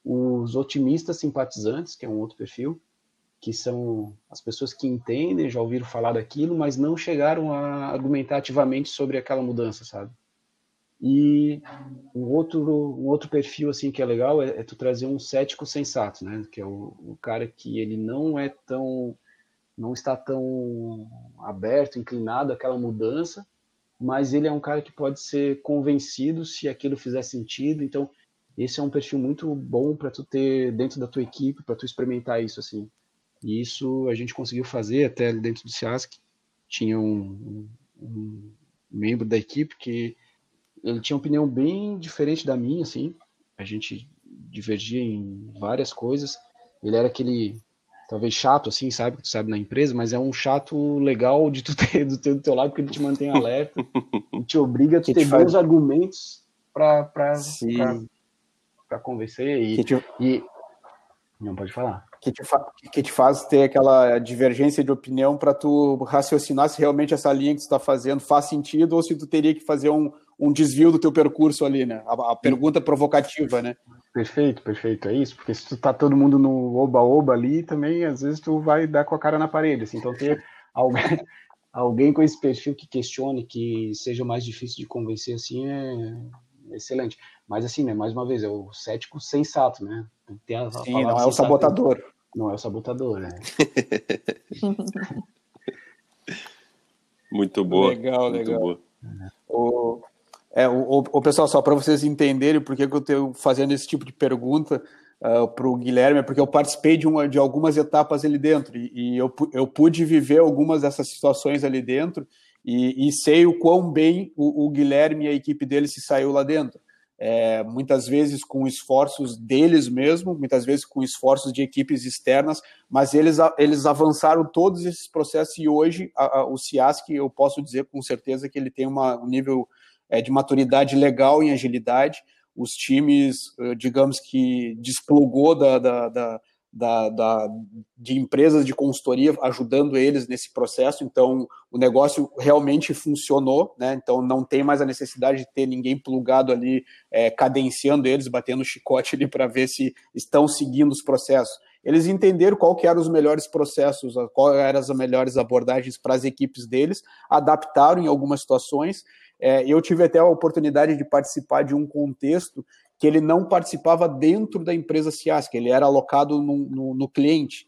Os otimistas simpatizantes, que é um outro perfil, que são as pessoas que entendem, já ouviram falar daquilo, mas não chegaram a argumentar ativamente sobre aquela mudança, sabe? E um outro, um outro perfil assim que é legal é, é tu trazer um cético sensato, né? Que é o, o, cara que ele não é tão, não está tão aberto, inclinado àquela mudança, mas ele é um cara que pode ser convencido se aquilo fizer sentido. Então esse é um perfil muito bom para tu ter dentro da tua equipe, para tu experimentar isso assim. E isso a gente conseguiu fazer até dentro do SIASC. Tinha um, um membro da equipe que ele tinha uma opinião bem diferente da minha, assim. A gente divergia em várias coisas. Ele era aquele talvez chato, assim, sabe, que tu sabe na empresa, mas é um chato legal de tu ter do teu, do teu lado, porque ele te mantém alerta e te obriga a ter bons faz... argumentos para para convencer e, te... e não pode falar que te, que te faz ter aquela divergência de opinião para tu raciocinar se realmente essa linha que tu está fazendo faz sentido ou se tu teria que fazer um, um desvio do teu percurso ali, né? A, a pergunta provocativa, né? Perfeito, perfeito, é isso, porque se tu tá todo mundo no oba-oba ali, também às vezes tu vai dar com a cara na parede, assim, então ter alguém, alguém com esse perfil que questione, que seja mais difícil de convencer, assim, é excelente. Mas assim, né, mais uma vez, é o cético sensato, né? Sim, não é o sabotador. Não é o sabotador, né? muito boa. Legal, muito legal. Boa. O, é, o, o, pessoal, só para vocês entenderem por que, que eu estou fazendo esse tipo de pergunta uh, para o Guilherme, é porque eu participei de, uma, de algumas etapas ali dentro e, e eu, eu pude viver algumas dessas situações ali dentro e, e sei o quão bem o, o Guilherme e a equipe dele se saiu lá dentro é, muitas vezes com esforços deles mesmo, muitas vezes com esforços de equipes externas, mas eles, eles avançaram todos esses processos e hoje a, a, o CIASC, eu posso dizer com certeza que ele tem uma, um nível é, de maturidade legal em agilidade, os times, eh, digamos que desplugou da, da, da da, da, de empresas de consultoria ajudando eles nesse processo, então o negócio realmente funcionou, né? Então não tem mais a necessidade de ter ninguém plugado ali, é, cadenciando eles, batendo chicote ali para ver se estão seguindo os processos. Eles entenderam qual que eram os melhores processos, quais eram as melhores abordagens para as equipes deles, adaptaram em algumas situações. É, eu tive até a oportunidade de participar de um contexto que ele não participava dentro da empresa Ciasca, ele era alocado no, no, no cliente.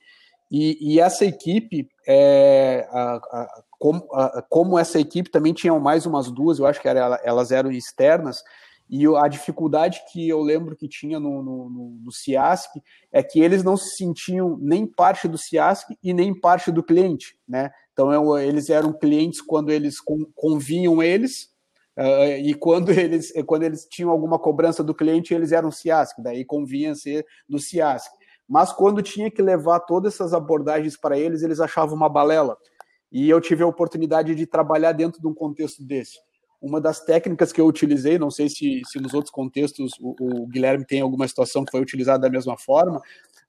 E, e, essa equipe, é, a, a, como, a, como, essa equipe também tinha mais umas duas, eu acho que era, elas eram externas, e a dificuldade que eu lembro que tinha no, no, no CIASC é que eles não se sentiam nem parte do CIASC e nem parte do cliente, né? Então eu, eles eram clientes quando eles convinham eles, Uh, e quando eles, quando eles tinham alguma cobrança do cliente, eles eram CIASC, daí convinha ser do CIASC. Mas quando tinha que levar todas essas abordagens para eles, eles achavam uma balela. E eu tive a oportunidade de trabalhar dentro de um contexto desse. Uma das técnicas que eu utilizei, não sei se, se nos outros contextos o, o Guilherme tem alguma situação que foi utilizada da mesma forma,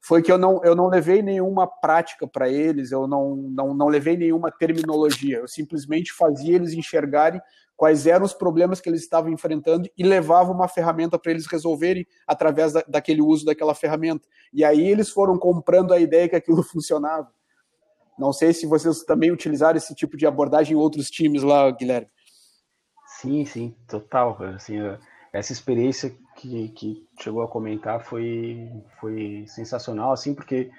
foi que eu não, eu não levei nenhuma prática para eles, eu não, não, não levei nenhuma terminologia, eu simplesmente fazia eles enxergarem quais eram os problemas que eles estavam enfrentando e levava uma ferramenta para eles resolverem através da, daquele uso daquela ferramenta. E aí eles foram comprando a ideia que aquilo funcionava. Não sei se vocês também utilizaram esse tipo de abordagem em outros times lá, Guilherme. Sim, sim, total. Assim, essa experiência que, que chegou a comentar foi, foi sensacional, assim, porque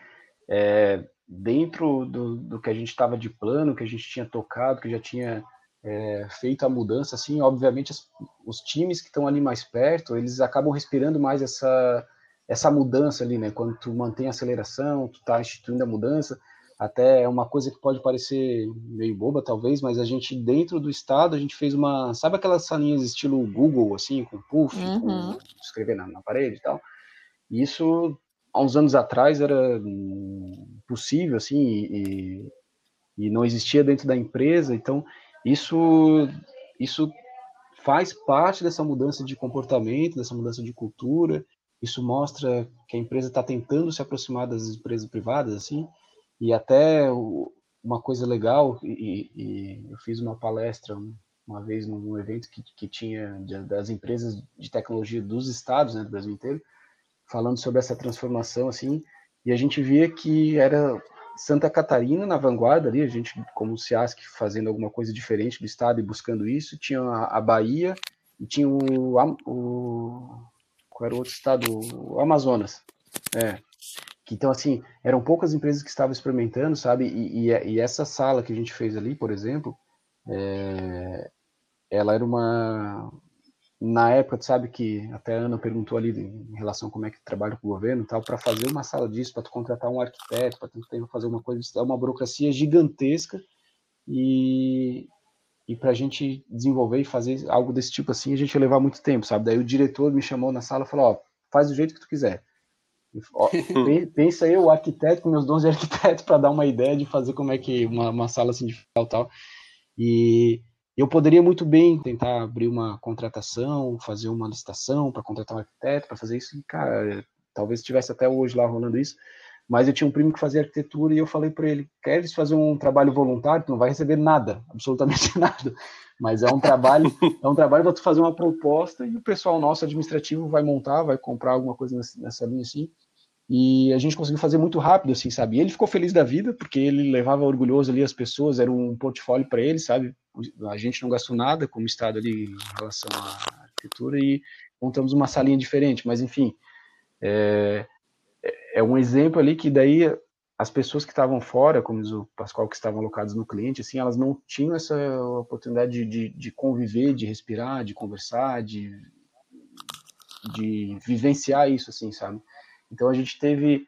é, dentro do, do que a gente estava de plano, que a gente tinha tocado, que já tinha é, feito a mudança, assim, obviamente as, os times que estão ali mais perto, eles acabam respirando mais essa, essa mudança ali, né? Quando tu mantém a aceleração, tu tá instituindo a mudança, até é uma coisa que pode parecer meio boba, talvez, mas a gente, dentro do estado, a gente fez uma, sabe aquelas salinhas estilo Google, assim, com puff, uhum. com escrever na, na parede e tal? E isso, há uns anos atrás, era possível, assim, e, e não existia dentro da empresa, então isso, isso faz parte dessa mudança de comportamento, dessa mudança de cultura. Isso mostra que a empresa está tentando se aproximar das empresas privadas, assim. E até uma coisa legal, e, e eu fiz uma palestra uma vez num evento que, que tinha das empresas de tecnologia dos estados, né, do Brasil inteiro, falando sobre essa transformação, assim, e a gente via que era Santa Catarina na vanguarda ali, a gente, como o SEASC, fazendo alguma coisa diferente do estado e buscando isso. Tinha a, a Bahia e tinha o, o qual era o outro estado? O Amazonas. É. Então, assim, eram poucas empresas que estavam experimentando, sabe? E, e, e essa sala que a gente fez ali, por exemplo, é, ela era uma. Na época, sabe que até a Ana perguntou ali em relação a como é que trabalha com o governo e tal, para fazer uma sala disso, para contratar um arquiteto, para tentar fazer uma coisa, é uma burocracia gigantesca e, e para a gente desenvolver e fazer algo desse tipo assim, a gente ia levar muito tempo, sabe? Daí o diretor me chamou na sala e falou: Ó, faz do jeito que tu quiser. Pensa eu, o arquiteto, com meus dons de arquiteto, para dar uma ideia de fazer como é que uma, uma sala assim de tal, tal. E eu poderia muito bem tentar abrir uma contratação, fazer uma licitação para contratar um arquiteto, para fazer isso. E, cara, talvez tivesse até hoje lá rolando isso. Mas eu tinha um primo que fazia arquitetura e eu falei para ele: queres fazer um trabalho voluntário? Tu não vai receber nada, absolutamente nada. Mas é um trabalho, é um trabalho para tu fazer uma proposta e o pessoal nosso administrativo vai montar, vai comprar alguma coisa nessa linha assim. E a gente conseguiu fazer muito rápido, assim, sabe? E ele ficou feliz da vida, porque ele levava orgulhoso ali as pessoas, era um portfólio para ele, sabe? A gente não gastou nada como Estado ali em relação à arquitetura e montamos uma salinha diferente, mas enfim, é, é um exemplo ali que daí as pessoas que estavam fora, como diz o Pascoal, que estavam alocados no cliente, assim, elas não tinham essa oportunidade de, de, de conviver, de respirar, de conversar, de, de vivenciar isso, assim, sabe? Então a gente teve,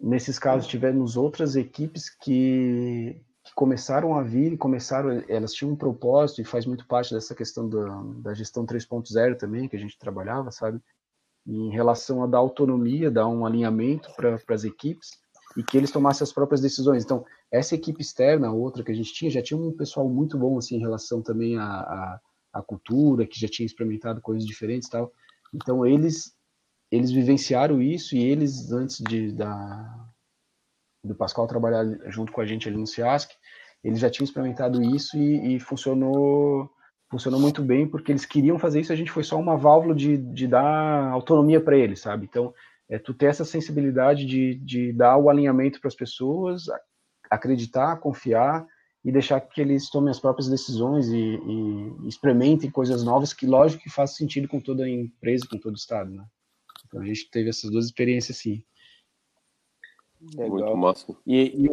nesses casos, tivemos outras equipes que, que começaram a vir, começaram, elas tinham um propósito e faz muito parte dessa questão da, da gestão 3.0 também, que a gente trabalhava, sabe? Em relação a dar autonomia, dar um alinhamento para as equipes e que eles tomassem as próprias decisões. Então, essa equipe externa, outra que a gente tinha, já tinha um pessoal muito bom, assim, em relação também à, à, à cultura, que já tinha experimentado coisas diferentes e tal. Então, eles eles vivenciaram isso e eles, antes de, da, do Pascal trabalhar junto com a gente ali no CIASC, eles já tinham experimentado isso e, e, funcionou funcionou muito bem porque eles queriam fazer isso a gente foi só uma válvula de, de dar autonomia para eles sabe? Então é tu ter essa sensibilidade de, de dar o alinhamento para as pessoas acreditar confiar e deixar que eles tomem as próprias decisões e, e experimentem coisas novas que lógico que faz sentido com toda a empresa com todo o estado né então a gente teve essas duas experiências sim. Legal. Muito massa. E,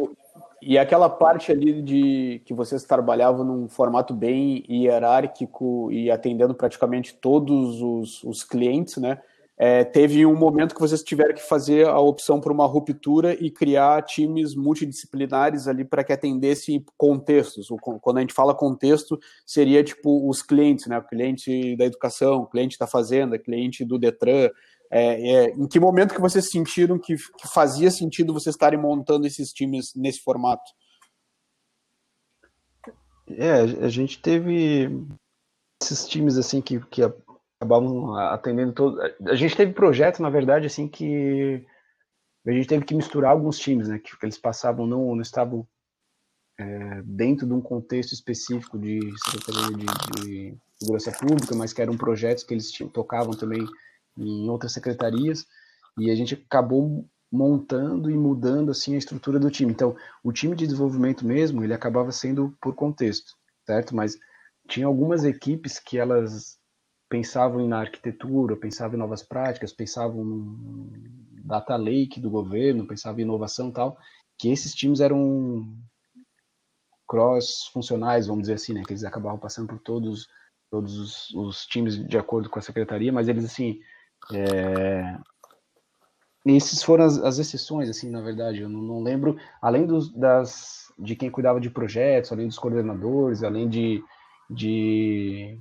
e, e, aquela parte ali de que vocês trabalhavam num formato bem hierárquico e atendendo praticamente todos os, os clientes, né? É, teve um momento que vocês tiveram que fazer a opção por uma ruptura e criar times multidisciplinares ali para que atendesse contextos. Quando a gente fala contexto, seria tipo os clientes, né? O cliente da educação, o cliente da fazenda, cliente do Detran, é, é, em que momento que vocês sentiram que, que, fazia sentido vocês estarem montando esses times nesse formato? É, a gente teve esses times assim que, que acabavam atendendo todo. A gente teve projetos, na verdade, assim que a gente teve que misturar alguns times, né? Que eles passavam não, não estavam é, dentro de um contexto específico de secretaria de, de segurança pública, mas que eram projetos que eles tinham, tocavam também em outras secretarias e a gente acabou montando e mudando assim a estrutura do time. Então, o time de desenvolvimento mesmo, ele acabava sendo por contexto, certo? Mas tinha algumas equipes que elas pensavam na arquitetura, pensavam em novas práticas, pensavam no data lake do governo, pensavam em inovação e tal, que esses times eram cross funcionais, vamos dizer assim, né, que eles acabavam passando por todos todos os, os times de acordo com a secretaria, mas eles assim é... Esses foram as, as, exceções, assim, na verdade. Eu não, não lembro, além dos, das, de quem cuidava de projetos, além dos coordenadores, além de, de,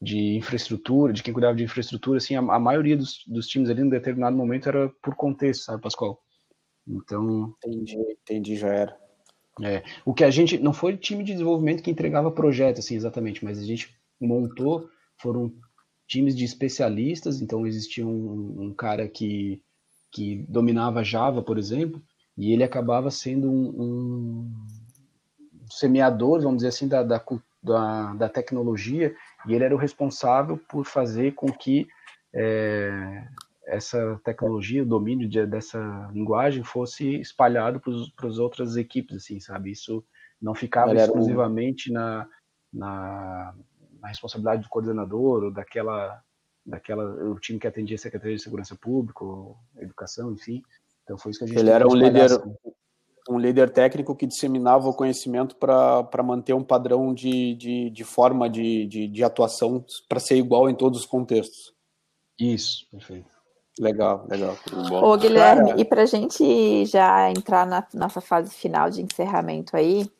de infraestrutura, de quem cuidava de infraestrutura, assim, a, a maioria dos, dos times ali, em determinado momento, era por contexto, sabe, Pascoal? Então. Entendi, entendi, já era. É, o que a gente. Não foi time de desenvolvimento que entregava projeto, assim, exatamente, mas a gente montou, foram times de especialistas, então existia um, um cara que, que dominava Java, por exemplo, e ele acabava sendo um, um semeador, vamos dizer assim, da, da, da, da, tecnologia, e ele era o responsável por fazer com que é, essa tecnologia, o domínio de, dessa linguagem fosse espalhado para as outras equipes, assim, sabe? Isso não ficava exclusivamente na, na na responsabilidade do coordenador ou daquela daquela o time que atendia a Secretaria de Segurança Pública, ou Educação, enfim. Então foi isso que a gente Ele era um líder assim. um líder técnico que disseminava o conhecimento para manter um padrão de, de, de forma de, de, de atuação para ser igual em todos os contextos. Isso, perfeito. Legal, legal. Ô, Guilherme, Cara... e para a gente já entrar na nossa fase final de encerramento aí,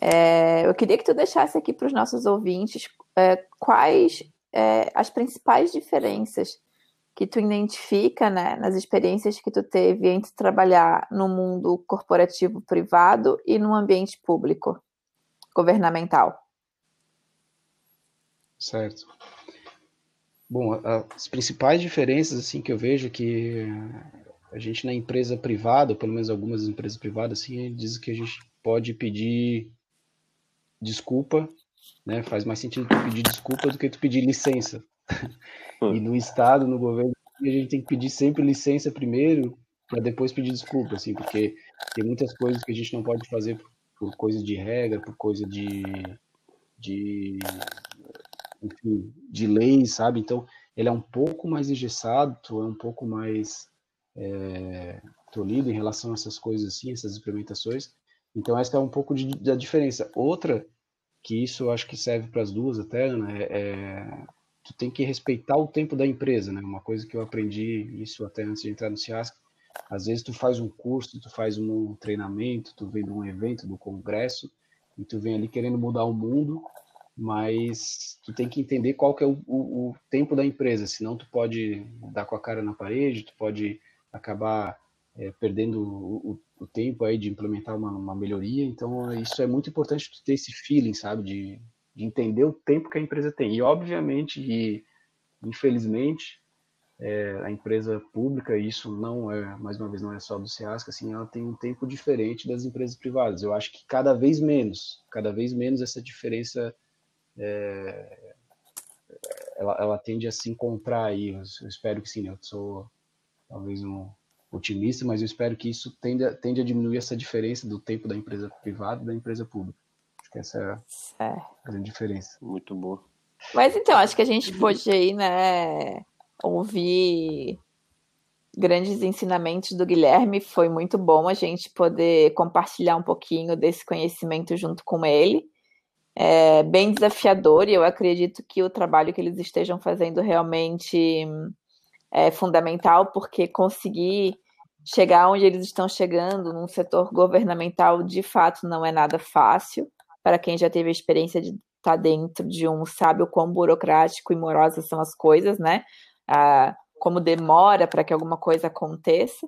é, eu queria que tu deixasse aqui para os nossos ouvintes é, quais é, as principais diferenças que tu identifica né, nas experiências que tu teve entre trabalhar no mundo corporativo privado e no ambiente público, governamental. Certo. Bom, as principais diferenças assim que eu vejo é que a gente na empresa privada, pelo menos algumas empresas privadas, assim, dizem que a gente pode pedir desculpa, né? Faz mais sentido tu pedir desculpa do que tu pedir licença. Hum. E no estado, no governo, a gente tem que pedir sempre licença primeiro para depois pedir desculpa, assim, porque tem muitas coisas que a gente não pode fazer por, por coisa de regra, por coisa de, de enfim, de lei, sabe? Então, ele é um pouco mais engessado, é um pouco mais é, tolhido em relação a essas coisas assim, essas implementações. Então, essa é um pouco de, da diferença. Outra, que isso eu acho que serve para as duas até, né, é, tu tem que respeitar o tempo da empresa, né? Uma coisa que eu aprendi, isso até antes de entrar no CIASC, às vezes tu faz um curso, tu faz um treinamento, tu vem de um evento, do congresso, e tu vem ali querendo mudar o mundo, mas tu tem que entender qual que é o, o, o, tempo da empresa, senão tu pode dar com a cara na parede, tu pode acabar é, perdendo o, o, tempo aí de implementar uma, uma, melhoria, então isso é muito importante ter esse feeling, sabe, de, de entender o tempo que a empresa tem, e obviamente, e infelizmente, é, a empresa pública, isso não é, mais uma vez, não é só do SEASC, assim, ela tem um tempo diferente das empresas privadas. Eu acho que cada vez menos, cada vez menos essa diferença é, ela, ela, tende a se encontrar aí. Eu, eu, espero que sim, eu sou talvez um otimista, mas eu espero que isso tende, tende a diminuir essa diferença do tempo da empresa privada e da empresa pública. Acho que essa é a grande diferença. Muito boa. Mas então, acho que a gente pôde aí, né, ouvir grandes ensinamentos do Guilherme. Foi muito bom a gente poder compartilhar um pouquinho desse conhecimento junto com ele é bem desafiador e eu acredito que o trabalho que eles estejam fazendo realmente é fundamental, porque conseguir chegar onde eles estão chegando num setor governamental de fato não é nada fácil. Para quem já teve a experiência de estar dentro de um, sabe o quão burocrático e morosas são as coisas, né? Ah, como demora para que alguma coisa aconteça.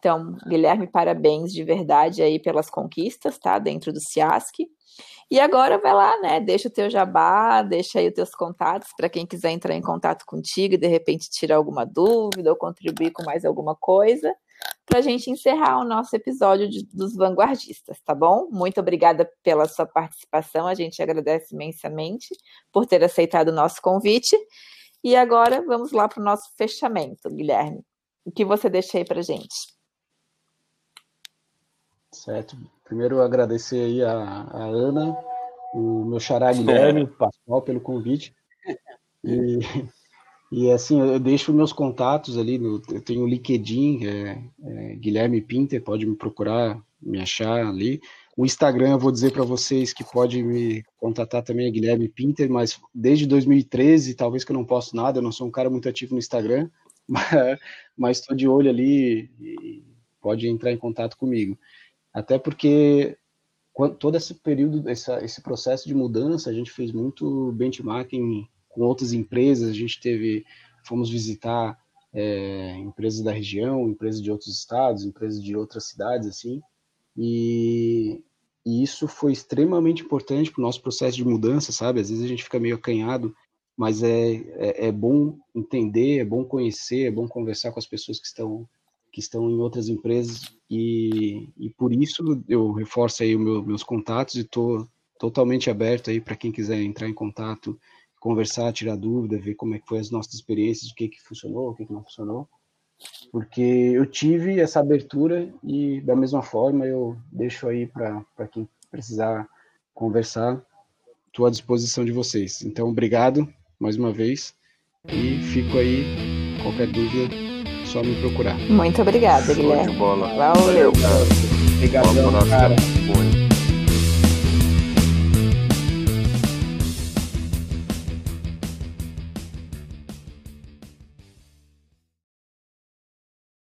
Então, Guilherme, parabéns de verdade aí pelas conquistas, tá? Dentro do CIASC. E agora vai lá, né? Deixa o teu jabá, deixa aí os teus contatos para quem quiser entrar em contato contigo e de repente tirar alguma dúvida ou contribuir com mais alguma coisa, para a gente encerrar o nosso episódio de, dos vanguardistas, tá bom? Muito obrigada pela sua participação, a gente agradece imensamente por ter aceitado o nosso convite. E agora vamos lá para o nosso fechamento, Guilherme. O que você deixa aí para gente? Certo. Primeiro agradecer aí a, a Ana, o meu xará Guilherme, o Pascoal pelo convite. E, e assim, eu deixo meus contatos ali, no, eu tenho o LinkedIn, é, é, Guilherme Pinter, pode me procurar, me achar ali. O Instagram, eu vou dizer para vocês que pode me contatar também, é Guilherme Pinter, mas desde 2013, talvez que eu não posto nada, eu não sou um cara muito ativo no Instagram, mas estou de olho ali e pode entrar em contato comigo. Até porque todo esse período, essa, esse processo de mudança, a gente fez muito benchmarking com outras empresas, a gente teve, fomos visitar é, empresas da região, empresas de outros estados, empresas de outras cidades, assim, e, e isso foi extremamente importante para o nosso processo de mudança, sabe? Às vezes a gente fica meio acanhado, mas é, é, é bom entender, é bom conhecer, é bom conversar com as pessoas que estão que estão em outras empresas e, e por isso eu reforço aí meu, meus contatos e estou totalmente aberto aí para quem quiser entrar em contato, conversar, tirar dúvida, ver como é que foi as nossas experiências, o que que funcionou, o que que não funcionou, porque eu tive essa abertura e da mesma forma eu deixo aí para quem precisar conversar, estou à disposição de vocês. Então, obrigado mais uma vez e fico aí, qualquer dúvida, só me procurar. Muito obrigada, Show Guilherme. de bola. Valeu. Obrigadão, cara.